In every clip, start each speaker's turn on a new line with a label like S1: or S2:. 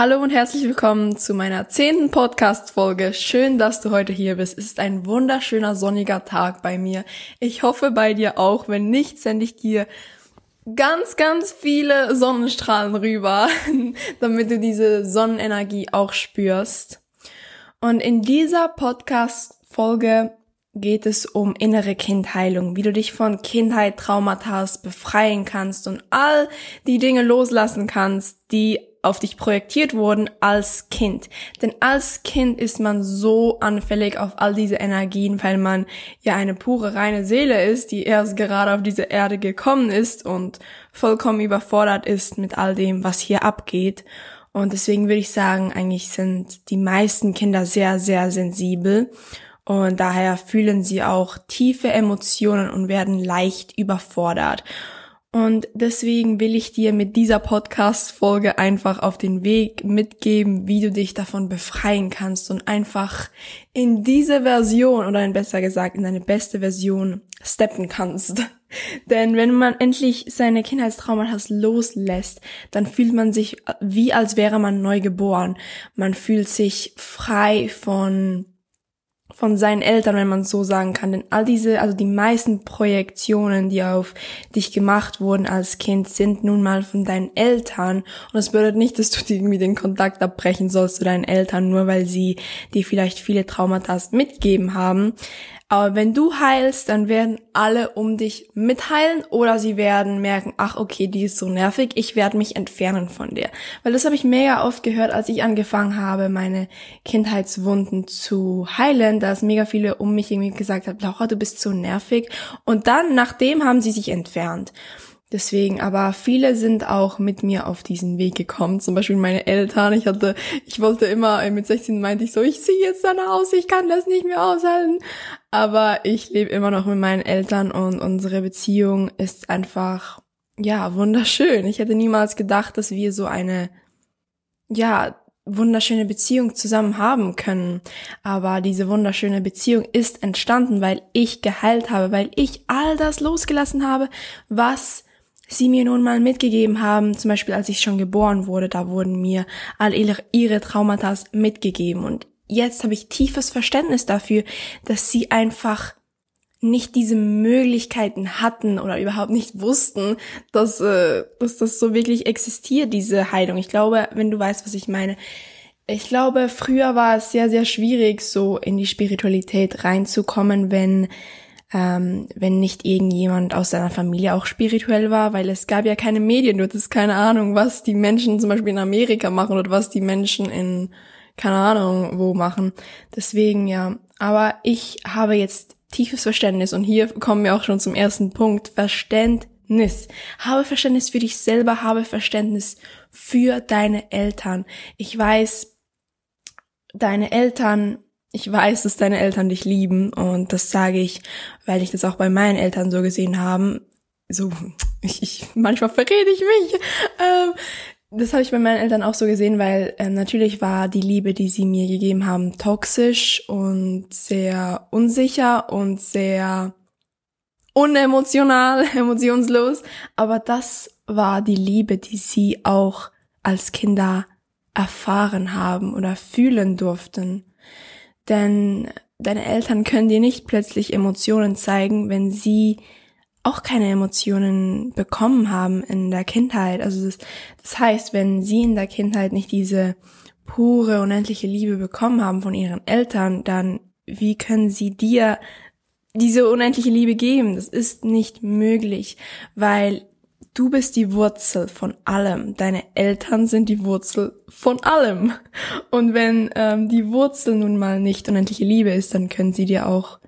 S1: Hallo und herzlich willkommen zu meiner zehnten Podcast-Folge. Schön, dass du heute hier bist. Es ist ein wunderschöner sonniger Tag bei mir. Ich hoffe bei dir auch. Wenn nicht, sende ich dir ganz, ganz viele Sonnenstrahlen rüber, damit du diese Sonnenenergie auch spürst. Und in dieser Podcast-Folge geht es um innere Kindheilung, wie du dich von Kindheit, Traumata befreien kannst und all die Dinge loslassen kannst, die auf dich projektiert wurden als Kind. Denn als Kind ist man so anfällig auf all diese Energien, weil man ja eine pure reine Seele ist, die erst gerade auf diese Erde gekommen ist und vollkommen überfordert ist mit all dem, was hier abgeht. Und deswegen würde ich sagen, eigentlich sind die meisten Kinder sehr, sehr sensibel. Und daher fühlen sie auch tiefe Emotionen und werden leicht überfordert. Und deswegen will ich dir mit dieser Podcast-Folge einfach auf den Weg mitgeben, wie du dich davon befreien kannst und einfach in diese Version oder besser gesagt in deine beste Version steppen kannst. Denn wenn man endlich seine Kindheitstraumata loslässt, dann fühlt man sich wie als wäre man neu geboren. Man fühlt sich frei von von seinen Eltern, wenn man so sagen kann. Denn all diese, also die meisten Projektionen, die auf dich gemacht wurden als Kind, sind nun mal von deinen Eltern. Und das bedeutet nicht, dass du irgendwie den Kontakt abbrechen sollst zu deinen Eltern, nur weil sie dir vielleicht viele Traumata mitgeben haben. Aber wenn du heilst, dann werden alle um dich mitheilen oder sie werden merken, ach okay, die ist so nervig, ich werde mich entfernen von der. Weil das habe ich mega oft gehört, als ich angefangen habe, meine Kindheitswunden zu heilen, dass mega viele um mich irgendwie gesagt haben, Laura, du bist so nervig. Und dann, nachdem haben sie sich entfernt. Deswegen, aber viele sind auch mit mir auf diesen Weg gekommen. Zum Beispiel meine Eltern. Ich hatte, ich wollte immer, mit 16 meinte ich so, ich ziehe jetzt danach aus, ich kann das nicht mehr aushalten. Aber ich lebe immer noch mit meinen Eltern und unsere Beziehung ist einfach, ja, wunderschön. Ich hätte niemals gedacht, dass wir so eine, ja, wunderschöne Beziehung zusammen haben können. Aber diese wunderschöne Beziehung ist entstanden, weil ich geheilt habe, weil ich all das losgelassen habe, was sie mir nun mal mitgegeben haben, zum Beispiel als ich schon geboren wurde, da wurden mir all ihre, ihre Traumata mitgegeben und jetzt habe ich tiefes Verständnis dafür, dass sie einfach nicht diese Möglichkeiten hatten oder überhaupt nicht wussten, dass, äh, dass das so wirklich existiert, diese Heilung. Ich glaube, wenn du weißt, was ich meine, ich glaube, früher war es sehr, sehr schwierig, so in die Spiritualität reinzukommen, wenn ähm, wenn nicht irgendjemand aus seiner Familie auch spirituell war, weil es gab ja keine Medien, du hattest keine Ahnung, was die Menschen zum Beispiel in Amerika machen oder was die Menschen in, keine Ahnung, wo machen. Deswegen ja, aber ich habe jetzt tiefes Verständnis und hier kommen wir auch schon zum ersten Punkt, Verständnis. Habe Verständnis für dich selber, habe Verständnis für deine Eltern. Ich weiß, deine Eltern ich weiß, dass deine Eltern dich lieben und das sage ich, weil ich das auch bei meinen Eltern so gesehen haben. So, ich, ich manchmal verrede ich mich. Ähm, das habe ich bei meinen Eltern auch so gesehen, weil ähm, natürlich war die Liebe, die sie mir gegeben haben, toxisch und sehr unsicher und sehr unemotional, emotionslos. Aber das war die Liebe, die sie auch als Kinder erfahren haben oder fühlen durften. Denn deine Eltern können dir nicht plötzlich Emotionen zeigen, wenn sie auch keine Emotionen bekommen haben in der Kindheit. Also das, das heißt, wenn sie in der Kindheit nicht diese pure, unendliche Liebe bekommen haben von ihren Eltern, dann wie können sie dir diese unendliche Liebe geben? Das ist nicht möglich, weil Du bist die Wurzel von allem. Deine Eltern sind die Wurzel von allem. Und wenn ähm, die Wurzel nun mal nicht unendliche Liebe ist, dann können sie dir auch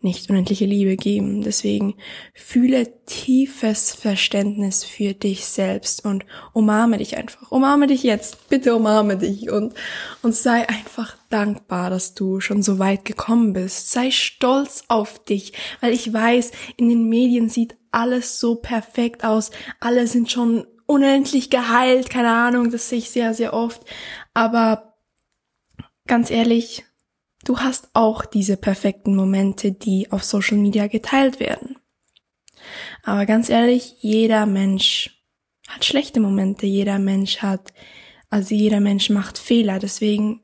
S1: nicht unendliche Liebe geben. Deswegen fühle tiefes Verständnis für dich selbst und umarme dich einfach. Umarme dich jetzt. Bitte umarme dich und, und sei einfach dankbar, dass du schon so weit gekommen bist. Sei stolz auf dich, weil ich weiß, in den Medien sieht alles so perfekt aus. Alle sind schon unendlich geheilt. Keine Ahnung, das sehe ich sehr, sehr oft. Aber ganz ehrlich, Du hast auch diese perfekten Momente, die auf Social Media geteilt werden. Aber ganz ehrlich, jeder Mensch hat schlechte Momente, jeder Mensch hat Also jeder Mensch macht Fehler, deswegen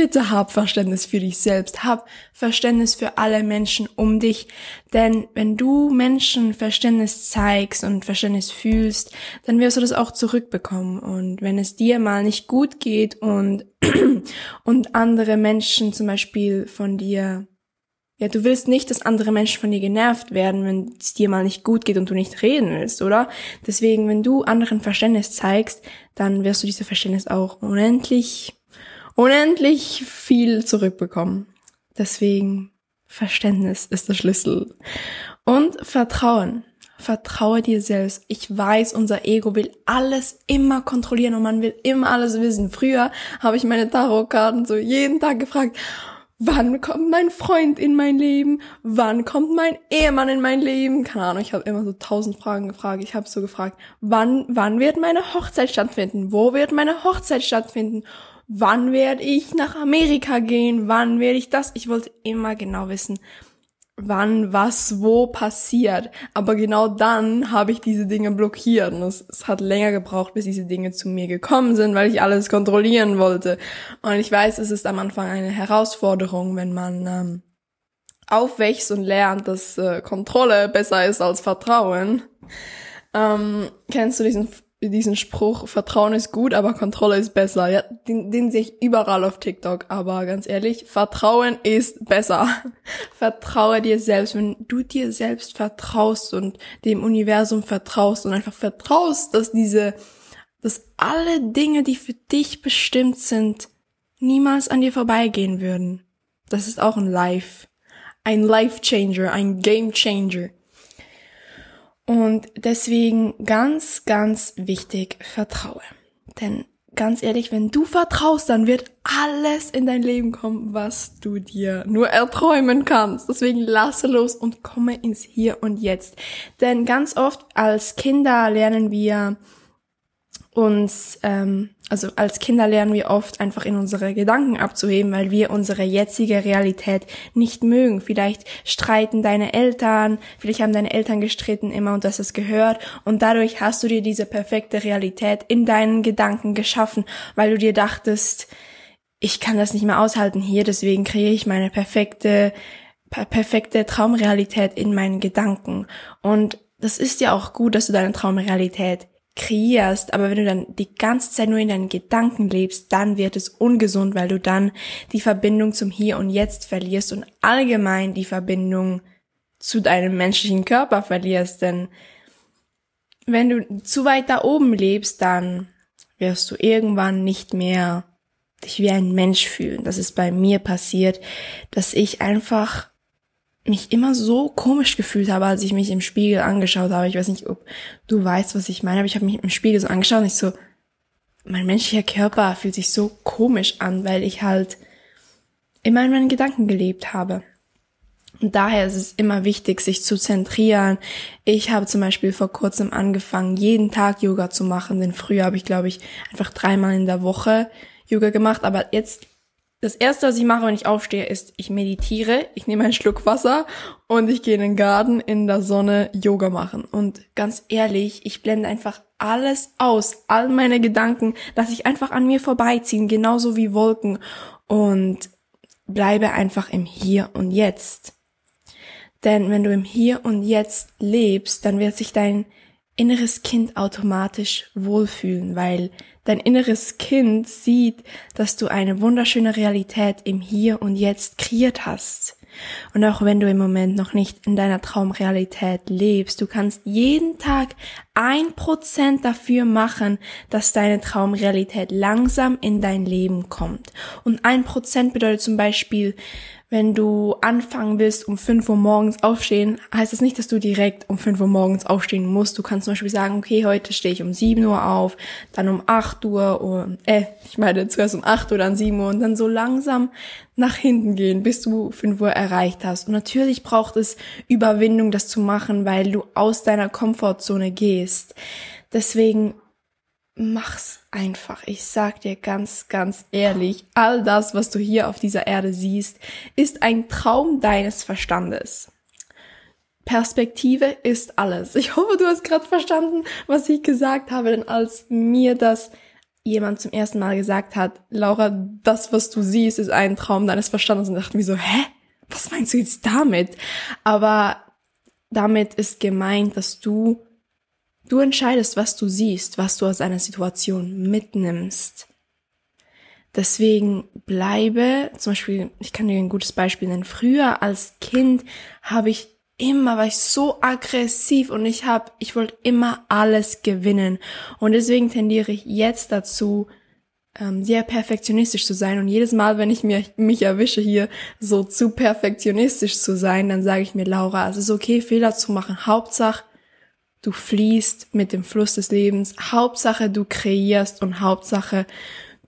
S1: Bitte hab Verständnis für dich selbst, hab Verständnis für alle Menschen um dich, denn wenn du Menschen Verständnis zeigst und Verständnis fühlst, dann wirst du das auch zurückbekommen. Und wenn es dir mal nicht gut geht und und andere Menschen zum Beispiel von dir ja, du willst nicht, dass andere Menschen von dir genervt werden, wenn es dir mal nicht gut geht und du nicht reden willst, oder? Deswegen, wenn du anderen Verständnis zeigst, dann wirst du diese Verständnis auch unendlich unendlich viel zurückbekommen. Deswegen Verständnis ist der Schlüssel. Und Vertrauen. Vertraue dir selbst. Ich weiß, unser Ego will alles immer kontrollieren und man will immer alles wissen. Früher habe ich meine Tarotkarten so jeden Tag gefragt, wann kommt mein Freund in mein Leben? Wann kommt mein Ehemann in mein Leben? Keine Ahnung, ich habe immer so tausend Fragen gefragt. Ich habe so gefragt, wann, wann wird meine Hochzeit stattfinden? Wo wird meine Hochzeit stattfinden? Wann werde ich nach Amerika gehen, wann werde ich das. Ich wollte immer genau wissen, wann was wo passiert. Aber genau dann habe ich diese Dinge blockiert. Und es, es, hat länger gebraucht, bis diese Dinge zu mir gekommen sind, weil ich alles kontrollieren wollte. Und ich weiß, es ist am Anfang eine Herausforderung, wenn man ähm, aufwächst und lernt, dass äh, Kontrolle besser ist als Vertrauen. Ähm, kennst du diesen diesen Spruch, Vertrauen ist gut, aber Kontrolle ist besser. Ja, den, den sehe ich überall auf TikTok. Aber ganz ehrlich, Vertrauen ist besser. Vertraue dir selbst. Wenn du dir selbst vertraust und dem Universum vertraust und einfach vertraust, dass diese, dass alle Dinge, die für dich bestimmt sind, niemals an dir vorbeigehen würden. Das ist auch ein Life. Ein Life Changer, ein Game Changer. Und deswegen ganz, ganz wichtig, vertraue. Denn ganz ehrlich, wenn du vertraust, dann wird alles in dein Leben kommen, was du dir nur erträumen kannst. Deswegen lasse los und komme ins Hier und Jetzt. Denn ganz oft als Kinder lernen wir uns, ähm, also als Kinder lernen wir oft einfach in unsere Gedanken abzuheben, weil wir unsere jetzige Realität nicht mögen. Vielleicht streiten deine Eltern, vielleicht haben deine Eltern gestritten immer und das ist gehört und dadurch hast du dir diese perfekte Realität in deinen Gedanken geschaffen, weil du dir dachtest, ich kann das nicht mehr aushalten hier, deswegen kreiere ich meine perfekte, perfekte Traumrealität in meinen Gedanken. Und das ist ja auch gut, dass du deine Traumrealität kreierst, aber wenn du dann die ganze Zeit nur in deinen Gedanken lebst, dann wird es ungesund, weil du dann die Verbindung zum Hier und Jetzt verlierst und allgemein die Verbindung zu deinem menschlichen Körper verlierst, denn wenn du zu weit da oben lebst, dann wirst du irgendwann nicht mehr dich wie ein Mensch fühlen. Das ist bei mir passiert, dass ich einfach mich immer so komisch gefühlt habe, als ich mich im Spiegel angeschaut habe. Ich weiß nicht, ob du weißt, was ich meine, aber ich habe mich im Spiegel so angeschaut und ich so, mein menschlicher Körper fühlt sich so komisch an, weil ich halt immer in meinen Gedanken gelebt habe. Und daher ist es immer wichtig, sich zu zentrieren. Ich habe zum Beispiel vor kurzem angefangen, jeden Tag Yoga zu machen, denn früher habe ich, glaube ich, einfach dreimal in der Woche Yoga gemacht, aber jetzt das erste, was ich mache, wenn ich aufstehe, ist, ich meditiere, ich nehme einen Schluck Wasser und ich gehe in den Garten in der Sonne Yoga machen. Und ganz ehrlich, ich blende einfach alles aus, all meine Gedanken, dass ich einfach an mir vorbeiziehen, genauso wie Wolken und bleibe einfach im Hier und Jetzt. Denn wenn du im Hier und Jetzt lebst, dann wird sich dein inneres Kind automatisch wohlfühlen, weil dein inneres Kind sieht, dass du eine wunderschöne Realität im Hier und Jetzt kreiert hast. Und auch wenn du im Moment noch nicht in deiner Traumrealität lebst, du kannst jeden Tag ein Prozent dafür machen, dass deine Traumrealität langsam in dein Leben kommt. Und ein Prozent bedeutet zum Beispiel, wenn du anfangen willst, um 5 Uhr morgens aufstehen, heißt das nicht, dass du direkt um 5 Uhr morgens aufstehen musst. Du kannst zum Beispiel sagen, okay, heute stehe ich um 7 Uhr auf, dann um 8 Uhr, oder, äh, ich meine zuerst um 8 Uhr, dann 7 Uhr und dann so langsam nach hinten gehen, bis du 5 Uhr erreicht hast. Und natürlich braucht es Überwindung, das zu machen, weil du aus deiner Komfortzone gehst. Deswegen mach's einfach. Ich sag dir ganz, ganz ehrlich, all das, was du hier auf dieser Erde siehst, ist ein Traum deines Verstandes. Perspektive ist alles. Ich hoffe, du hast gerade verstanden, was ich gesagt habe, denn als mir das jemand zum ersten Mal gesagt hat, Laura, das, was du siehst, ist ein Traum deines Verstandes und dachte mir so, hä? Was meinst du jetzt damit? Aber damit ist gemeint, dass du, du entscheidest, was du siehst, was du aus einer Situation mitnimmst. Deswegen bleibe, zum Beispiel, ich kann dir ein gutes Beispiel nennen. Früher als Kind habe ich immer, war ich so aggressiv und ich habe, ich wollte immer alles gewinnen. Und deswegen tendiere ich jetzt dazu, ähm, sehr perfektionistisch zu sein. Und jedes Mal, wenn ich mir, mich erwische, hier so zu perfektionistisch zu sein, dann sage ich mir, Laura, es ist okay, Fehler zu machen. Hauptsache, du fließt mit dem Fluss des Lebens. Hauptsache, du kreierst und Hauptsache,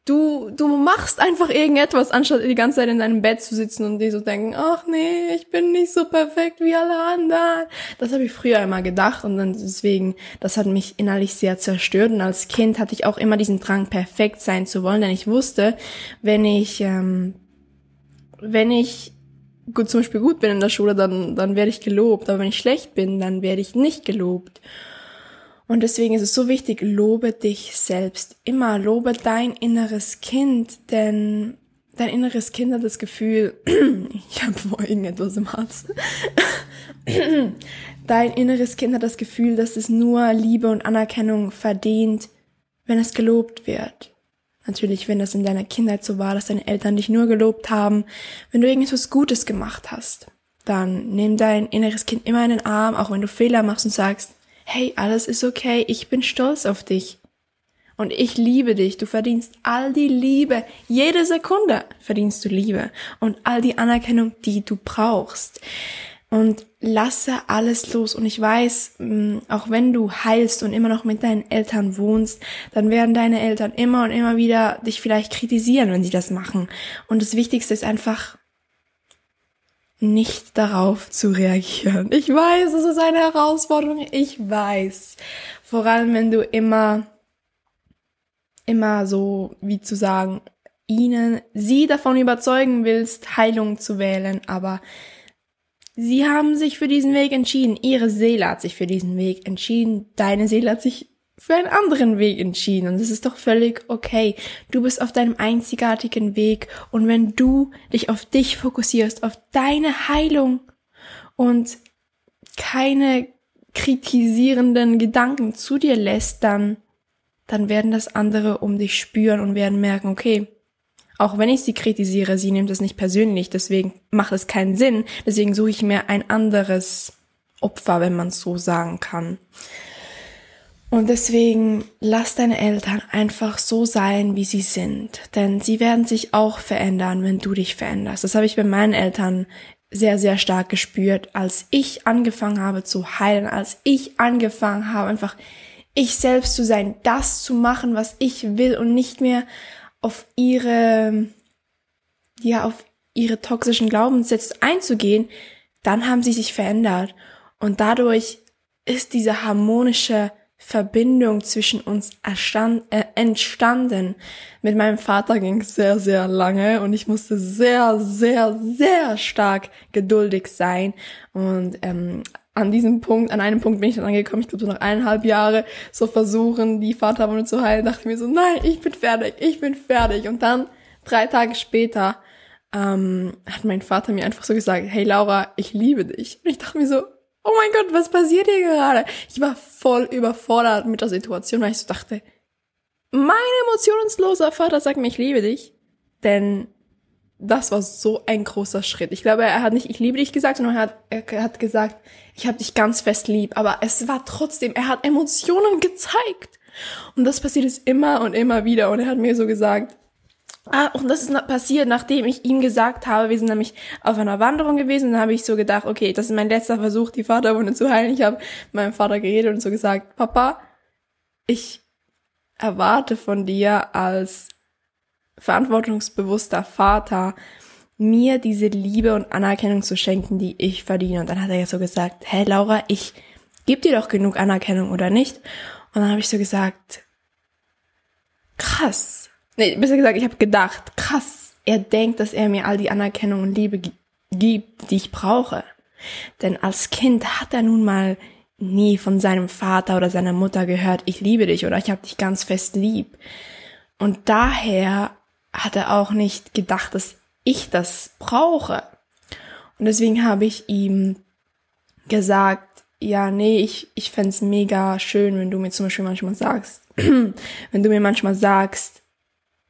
S1: du, du machst einfach irgendetwas, anstatt die ganze Zeit in deinem Bett zu sitzen und dir so denken, ach nee, ich bin nicht so perfekt wie alle anderen. Das habe ich früher immer gedacht und dann deswegen, das hat mich innerlich sehr zerstört. Und als Kind hatte ich auch immer diesen Drang, perfekt sein zu wollen, denn ich wusste, wenn ich, ähm, wenn ich gut, zum Beispiel gut bin in der Schule, dann, dann werde ich gelobt. Aber wenn ich schlecht bin, dann werde ich nicht gelobt. Und deswegen ist es so wichtig, lobe dich selbst. Immer lobe dein inneres Kind, denn dein inneres Kind hat das Gefühl, ich habe vor irgendetwas im Hals. dein inneres Kind hat das Gefühl, dass es nur Liebe und Anerkennung verdient, wenn es gelobt wird. Natürlich, wenn das in deiner Kindheit so war, dass deine Eltern dich nur gelobt haben, wenn du irgendetwas Gutes gemacht hast, dann nimm dein inneres Kind immer in den Arm, auch wenn du Fehler machst und sagst, hey, alles ist okay, ich bin stolz auf dich. Und ich liebe dich, du verdienst all die Liebe, jede Sekunde verdienst du Liebe und all die Anerkennung, die du brauchst. Und lasse alles los. Und ich weiß, mm, auch wenn du heilst und immer noch mit deinen Eltern wohnst, dann werden deine Eltern immer und immer wieder dich vielleicht kritisieren, wenn sie das machen. Und das Wichtigste ist einfach, nicht darauf zu reagieren. Ich weiß, es ist eine Herausforderung. Ich weiß. Vor allem, wenn du immer, immer so, wie zu sagen, ihnen, sie davon überzeugen willst, Heilung zu wählen, aber sie haben sich für diesen Weg entschieden. Ihre Seele hat sich für diesen Weg entschieden. Deine Seele hat sich für einen anderen Weg entschieden und das ist doch völlig okay. Du bist auf deinem einzigartigen Weg und wenn du dich auf dich fokussierst, auf deine Heilung und keine kritisierenden Gedanken zu dir lässt, dann, dann werden das andere um dich spüren und werden merken, okay, auch wenn ich sie kritisiere, sie nimmt es nicht persönlich, deswegen macht es keinen Sinn, deswegen suche ich mir ein anderes Opfer, wenn man es so sagen kann. Und deswegen lass deine Eltern einfach so sein, wie sie sind. Denn sie werden sich auch verändern, wenn du dich veränderst. Das habe ich bei meinen Eltern sehr, sehr stark gespürt, als ich angefangen habe zu heilen, als ich angefangen habe, einfach ich selbst zu sein, das zu machen, was ich will und nicht mehr auf ihre, ja, auf ihre toxischen Glaubenssätze einzugehen, dann haben sie sich verändert. Und dadurch ist diese harmonische Verbindung zwischen uns erstand, äh, entstanden. Mit meinem Vater ging es sehr, sehr lange und ich musste sehr, sehr, sehr stark geduldig sein. Und ähm, an diesem Punkt, an einem Punkt bin ich dann angekommen, ich glaube so nach eineinhalb Jahre, so versuchen, die Vaterwunde zu heilen, dachte mir so, nein, ich bin fertig, ich bin fertig. Und dann, drei Tage später, ähm, hat mein Vater mir einfach so gesagt, hey Laura, ich liebe dich. Und ich dachte mir so, oh mein Gott, was passiert hier gerade? Ich war voll überfordert mit der Situation, weil ich so dachte, mein emotionsloser Vater sagt mir, ich liebe dich. Denn das war so ein großer Schritt. Ich glaube, er hat nicht ich liebe dich gesagt, sondern er hat, er hat gesagt, ich habe dich ganz fest lieb. Aber es war trotzdem, er hat Emotionen gezeigt. Und das passiert es immer und immer wieder. Und er hat mir so gesagt, Ah, und das ist passiert, nachdem ich ihm gesagt habe, wir sind nämlich auf einer Wanderung gewesen, und dann habe ich so gedacht, okay, das ist mein letzter Versuch, die Vaterwunde zu heilen. Ich habe meinem Vater geredet und so gesagt, Papa, ich erwarte von dir als verantwortungsbewusster Vater, mir diese Liebe und Anerkennung zu schenken, die ich verdiene. Und dann hat er ja so gesagt, hey Laura, ich gebe dir doch genug Anerkennung, oder nicht? Und dann habe ich so gesagt, krass, nee, besser gesagt, ich habe gedacht, krass, er denkt, dass er mir all die Anerkennung und Liebe gibt, die ich brauche. Denn als Kind hat er nun mal nie von seinem Vater oder seiner Mutter gehört, ich liebe dich oder ich habe dich ganz fest lieb. Und daher hat er auch nicht gedacht, dass ich das brauche. Und deswegen habe ich ihm gesagt, ja, nee, ich, ich fände mega schön, wenn du mir zum Beispiel manchmal sagst, wenn du mir manchmal sagst,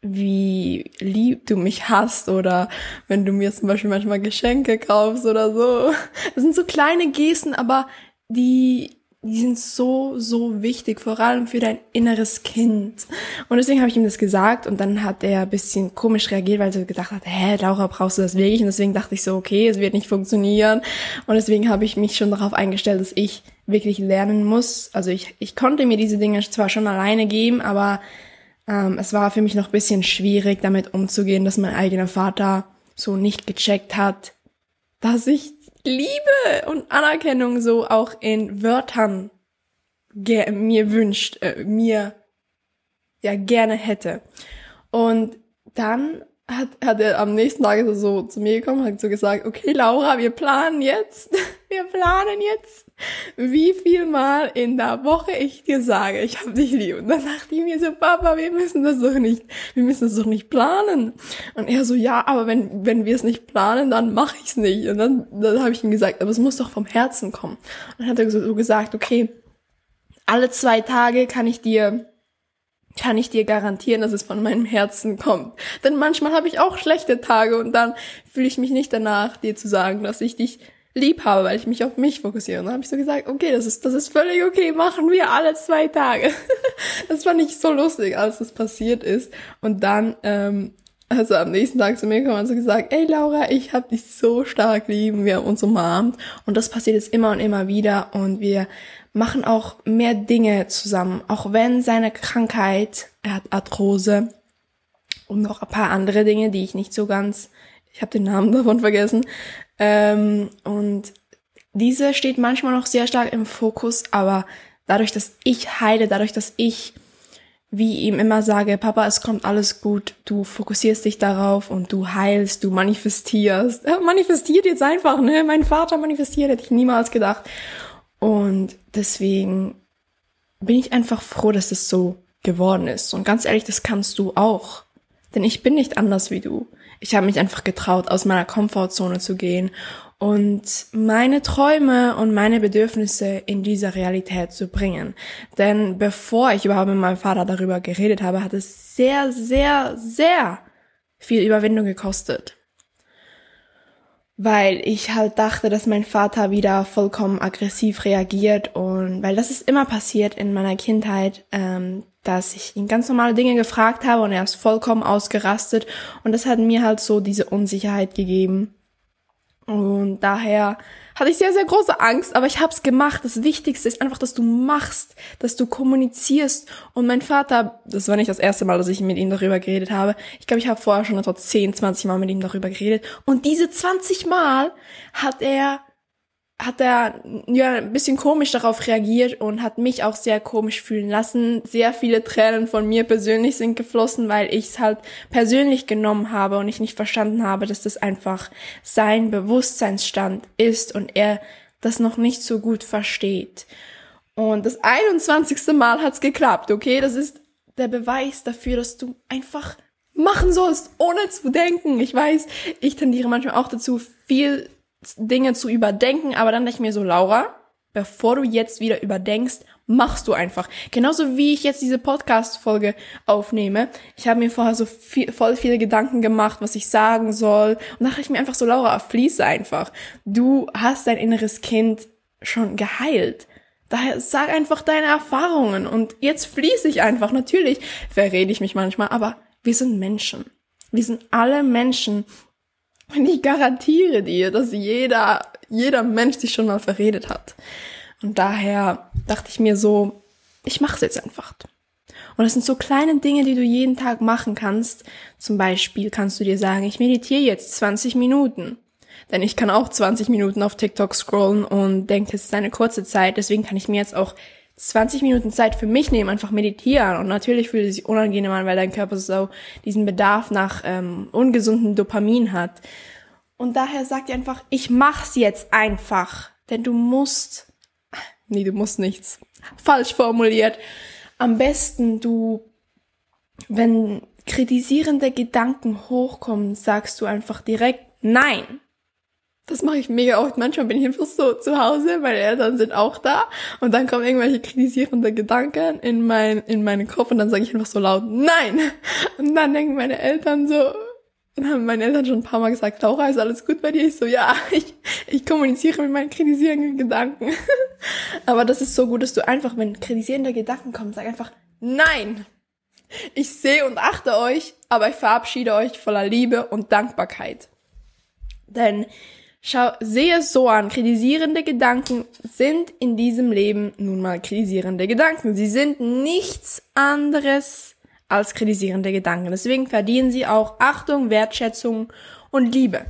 S1: wie lieb du mich hast oder wenn du mir zum Beispiel manchmal Geschenke kaufst oder so. Das sind so kleine Gesten, aber die die sind so, so wichtig, vor allem für dein inneres Kind. Und deswegen habe ich ihm das gesagt und dann hat er ein bisschen komisch reagiert, weil er gedacht hat, hä, Laura, brauchst du das wirklich? Und deswegen dachte ich so, okay, es wird nicht funktionieren. Und deswegen habe ich mich schon darauf eingestellt, dass ich wirklich lernen muss. Also ich, ich konnte mir diese Dinge zwar schon alleine geben, aber ähm, es war für mich noch ein bisschen schwierig, damit umzugehen, dass mein eigener Vater so nicht gecheckt hat, dass ich Liebe und Anerkennung so auch in Wörtern mir wünscht, äh, mir ja gerne hätte. Und dann hat, hat er am nächsten Tag so, so zu mir gekommen, hat so gesagt, okay Laura, wir planen jetzt, wir planen jetzt, wie viel Mal in der Woche ich dir sage, ich habe dich lieb. Und dann dachte ich mir so, Papa, wir müssen das doch nicht, wir müssen das doch nicht planen. Und er so, ja, aber wenn, wenn wir es nicht planen, dann mache ich es nicht. Und dann, dann habe ich ihm gesagt, aber es muss doch vom Herzen kommen. Und dann hat er so, gesagt, okay, alle zwei Tage kann ich dir kann ich dir garantieren, dass es von meinem Herzen kommt. Denn manchmal habe ich auch schlechte Tage und dann fühle ich mich nicht danach, dir zu sagen, dass ich dich lieb habe, weil ich mich auf mich fokussiere. Und dann habe ich so gesagt, okay, das ist, das ist völlig okay, machen wir alle zwei Tage. das fand ich so lustig, als das passiert ist. Und dann, ähm, also am nächsten Tag zu mir gekommen und so gesagt, ey Laura, ich hab dich so stark lieben, wir haben uns umarmt. Und das passiert jetzt immer und immer wieder und wir machen auch mehr Dinge zusammen, auch wenn seine Krankheit, er hat Arthrose und noch ein paar andere Dinge, die ich nicht so ganz, ich habe den Namen davon vergessen. Ähm, und diese steht manchmal noch sehr stark im Fokus, aber dadurch, dass ich heile, dadurch, dass ich wie ihm immer sage, Papa, es kommt alles gut, du fokussierst dich darauf und du heilst, du manifestierst. Er manifestiert jetzt einfach, ne? Mein Vater manifestiert, hätte ich niemals gedacht. Und deswegen bin ich einfach froh, dass es so geworden ist. Und ganz ehrlich, das kannst du auch. Denn ich bin nicht anders wie du. Ich habe mich einfach getraut, aus meiner Komfortzone zu gehen und meine Träume und meine Bedürfnisse in diese Realität zu bringen. Denn bevor ich überhaupt mit meinem Vater darüber geredet habe, hat es sehr, sehr, sehr viel Überwindung gekostet weil ich halt dachte, dass mein Vater wieder vollkommen aggressiv reagiert und weil das ist immer passiert in meiner Kindheit, ähm, dass ich ihn ganz normale Dinge gefragt habe und er ist vollkommen ausgerastet und das hat mir halt so diese Unsicherheit gegeben und daher hatte ich sehr, sehr große Angst, aber ich habe es gemacht. Das Wichtigste ist einfach, dass du machst, dass du kommunizierst. Und mein Vater, das war nicht das erste Mal, dass ich mit ihm darüber geredet habe. Ich glaube, ich habe vorher schon etwa 10, 20 Mal mit ihm darüber geredet. Und diese 20 Mal hat er hat er ja ein bisschen komisch darauf reagiert und hat mich auch sehr komisch fühlen lassen. Sehr viele Tränen von mir persönlich sind geflossen, weil ich es halt persönlich genommen habe und ich nicht verstanden habe, dass das einfach sein Bewusstseinsstand ist und er das noch nicht so gut versteht. Und das 21. Mal hat's geklappt, okay? Das ist der Beweis dafür, dass du einfach machen sollst, ohne zu denken. Ich weiß, ich tendiere manchmal auch dazu, viel Dinge zu überdenken, aber dann dachte ich mir so, Laura, bevor du jetzt wieder überdenkst, machst du einfach. Genauso wie ich jetzt diese Podcast-Folge aufnehme. Ich habe mir vorher so viel, voll viele Gedanken gemacht, was ich sagen soll. Und dachte ich mir einfach so, Laura, fließe einfach. Du hast dein inneres Kind schon geheilt. Daher sag einfach deine Erfahrungen und jetzt fließe ich einfach. Natürlich verrede ich mich manchmal, aber wir sind Menschen. Wir sind alle Menschen und ich garantiere dir, dass jeder, jeder Mensch sich schon mal verredet hat. Und daher dachte ich mir so, ich mach's jetzt einfach. Und das sind so kleine Dinge, die du jeden Tag machen kannst. Zum Beispiel kannst du dir sagen, ich meditiere jetzt 20 Minuten. Denn ich kann auch 20 Minuten auf TikTok scrollen und denke, es ist eine kurze Zeit. Deswegen kann ich mir jetzt auch 20 Minuten Zeit für mich nehmen, einfach meditieren. Und natürlich fühlt es sich unangenehm an, weil dein Körper so diesen Bedarf nach ähm, ungesunden Dopamin hat. Und daher sagt ihr einfach, ich mach's jetzt einfach. Denn du musst, nee, du musst nichts. Falsch formuliert. Am besten du wenn kritisierende Gedanken hochkommen, sagst du einfach direkt Nein. Das mache ich mega oft. Manchmal bin ich einfach so zu Hause, meine Eltern sind auch da und dann kommen irgendwelche kritisierende Gedanken in mein in meinen Kopf und dann sage ich einfach so laut Nein. Und dann denken meine Eltern so, dann haben meine Eltern schon ein paar Mal gesagt, Laura, ist alles gut bei dir? Ich so, ja, ich, ich kommuniziere mit meinen kritisierenden Gedanken. Aber das ist so gut, dass du einfach, wenn kritisierende Gedanken kommen, sag einfach Nein. Ich sehe und achte euch, aber ich verabschiede euch voller Liebe und Dankbarkeit. Denn schau, sehe es so an, kritisierende Gedanken sind in diesem Leben nun mal kritisierende Gedanken. Sie sind nichts anderes als kritisierende Gedanken. Deswegen verdienen sie auch Achtung, Wertschätzung und Liebe.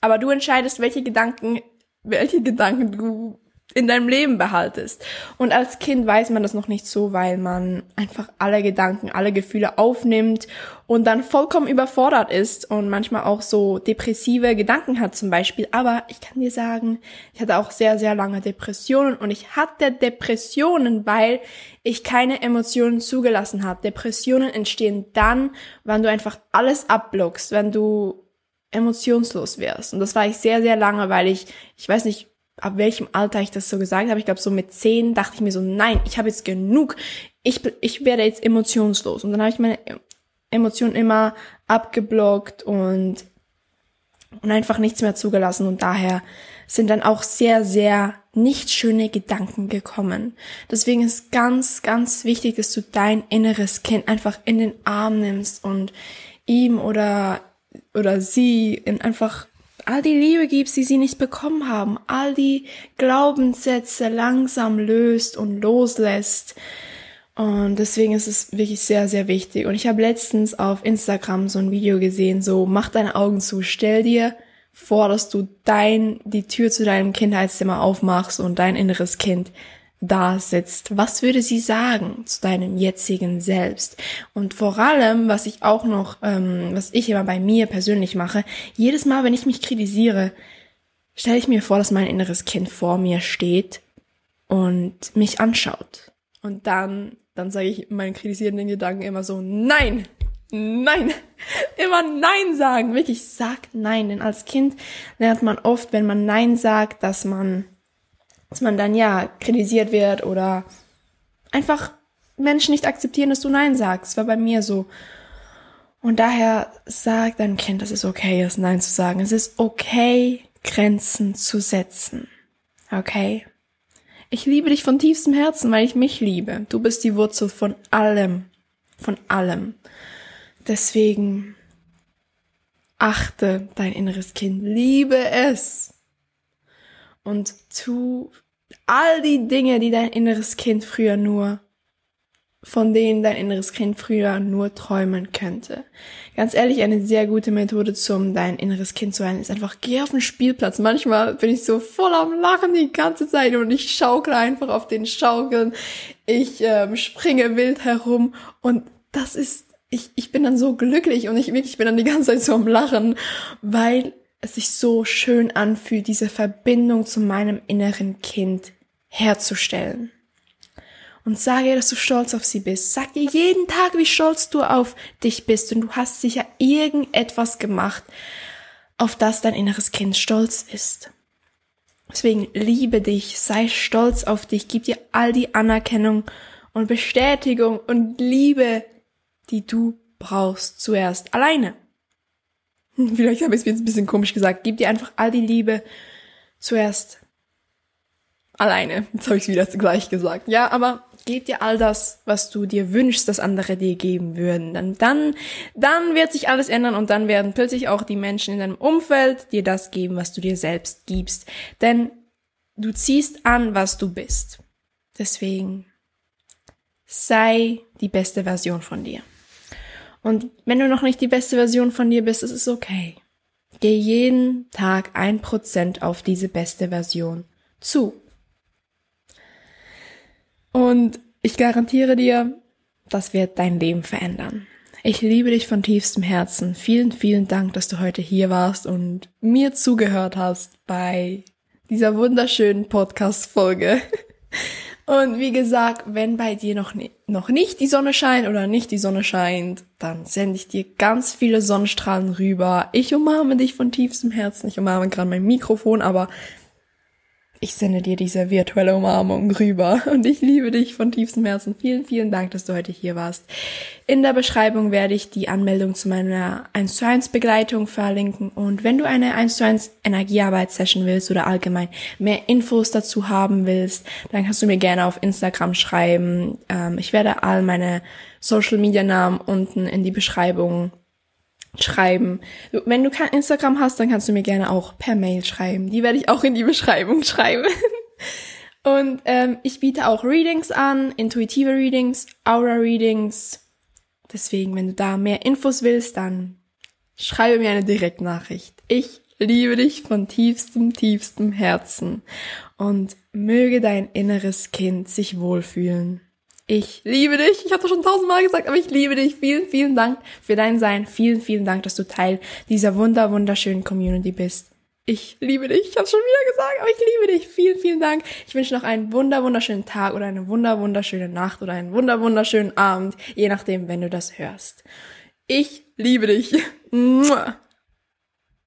S1: Aber du entscheidest, welche Gedanken, welche Gedanken du in deinem Leben behaltest. Und als Kind weiß man das noch nicht so, weil man einfach alle Gedanken, alle Gefühle aufnimmt und dann vollkommen überfordert ist und manchmal auch so depressive Gedanken hat zum Beispiel. Aber ich kann dir sagen, ich hatte auch sehr, sehr lange Depressionen und ich hatte Depressionen, weil ich keine Emotionen zugelassen habe. Depressionen entstehen dann, wenn du einfach alles abblockst, wenn du emotionslos wärst. Und das war ich sehr, sehr lange, weil ich, ich weiß nicht, ab welchem Alter ich das so gesagt habe. Ich glaube, so mit zehn dachte ich mir so, nein, ich habe jetzt genug. Ich, ich werde jetzt emotionslos. Und dann habe ich meine Emotionen immer abgeblockt und, und einfach nichts mehr zugelassen. Und daher sind dann auch sehr, sehr nicht schöne Gedanken gekommen. Deswegen ist ganz, ganz wichtig, dass du dein inneres Kind einfach in den Arm nimmst und ihm oder, oder sie in einfach all die Liebe gibst, die sie nicht bekommen haben, all die Glaubenssätze langsam löst und loslässt. Und deswegen ist es wirklich sehr, sehr wichtig. Und ich habe letztens auf Instagram so ein Video gesehen, so mach deine Augen zu, stell dir vor, dass du dein, die Tür zu deinem Kindheitszimmer aufmachst und dein inneres Kind da sitzt, was würde sie sagen zu deinem jetzigen Selbst? Und vor allem, was ich auch noch, ähm, was ich immer bei mir persönlich mache, jedes Mal, wenn ich mich kritisiere, stelle ich mir vor, dass mein inneres Kind vor mir steht und mich anschaut. Und dann, dann sage ich meinen kritisierenden Gedanken immer so, nein, nein, immer nein sagen, wirklich sag nein, denn als Kind lernt man oft, wenn man nein sagt, dass man dass man dann ja kritisiert wird oder einfach Menschen nicht akzeptieren, dass du Nein sagst. War bei mir so. Und daher sag deinem Kind, dass es okay ist, Nein zu sagen. Es ist okay, Grenzen zu setzen. Okay? Ich liebe dich von tiefstem Herzen, weil ich mich liebe. Du bist die Wurzel von allem. Von allem. Deswegen achte dein inneres Kind. Liebe es. Und tu all die Dinge, die dein inneres Kind früher nur, von denen dein inneres Kind früher nur träumen könnte. Ganz ehrlich, eine sehr gute Methode zum dein inneres Kind zu heilen ist einfach, geh auf den Spielplatz. Manchmal bin ich so voll am Lachen die ganze Zeit und ich schaukle einfach auf den Schaukeln. Ich ähm, springe wild herum und das ist, ich, ich bin dann so glücklich und ich wirklich bin dann die ganze Zeit so am Lachen, weil es sich so schön anfühlt, diese Verbindung zu meinem inneren Kind herzustellen. Und sage ihr, dass du stolz auf sie bist. Sag ihr jeden Tag, wie stolz du auf dich bist. Und du hast sicher irgendetwas gemacht, auf das dein inneres Kind stolz ist. Deswegen liebe dich, sei stolz auf dich, gib dir all die Anerkennung und Bestätigung und Liebe, die du brauchst zuerst alleine. Vielleicht habe ich es jetzt ein bisschen komisch gesagt. Gib dir einfach all die Liebe zuerst alleine. Jetzt habe ich es wieder gleich gesagt. Ja, aber gib dir all das, was du dir wünschst, dass andere dir geben würden. Dann, dann, dann wird sich alles ändern und dann werden plötzlich auch die Menschen in deinem Umfeld dir das geben, was du dir selbst gibst. Denn du ziehst an, was du bist. Deswegen sei die beste Version von dir. Und wenn du noch nicht die beste Version von dir bist, ist es okay. Geh jeden Tag ein Prozent auf diese beste Version zu. Und ich garantiere dir, das wird dein Leben verändern. Ich liebe dich von tiefstem Herzen. Vielen, vielen Dank, dass du heute hier warst und mir zugehört hast bei dieser wunderschönen Podcast-Folge. Und wie gesagt, wenn bei dir noch, noch nicht die Sonne scheint oder nicht die Sonne scheint, dann sende ich dir ganz viele Sonnenstrahlen rüber. Ich umarme dich von tiefstem Herzen. Ich umarme gerade mein Mikrofon, aber ich sende dir diese virtuelle Umarmung rüber und ich liebe dich von tiefstem Herzen. Vielen, vielen Dank, dass du heute hier warst. In der Beschreibung werde ich die Anmeldung zu meiner 1 zu 1 Begleitung verlinken und wenn du eine 1 zu 1 Energiearbeitssession willst oder allgemein mehr Infos dazu haben willst, dann kannst du mir gerne auf Instagram schreiben. Ähm, ich werde all meine Social Media Namen unten in die Beschreibung schreiben. Wenn du kein Instagram hast, dann kannst du mir gerne auch per Mail schreiben. Die werde ich auch in die Beschreibung schreiben. Und ähm, ich biete auch Readings an, intuitive Readings, Aura Readings. Deswegen, wenn du da mehr Infos willst, dann schreibe mir eine Direktnachricht. Ich liebe dich von tiefstem, tiefstem Herzen und möge dein inneres Kind sich wohlfühlen. Ich liebe dich. Ich habe das schon tausendmal gesagt, aber ich liebe dich. Vielen, vielen Dank für dein Sein. Vielen, vielen Dank, dass du Teil dieser wunder, wunderschönen Community bist. Ich liebe dich. Ich habe schon wieder gesagt, aber ich liebe dich. Vielen, vielen Dank. Ich wünsche noch einen wunder, wunderschönen Tag oder eine wunder, wunderschöne Nacht oder einen wunder, wunderschönen Abend, je nachdem, wenn du das hörst. Ich liebe dich. Mua.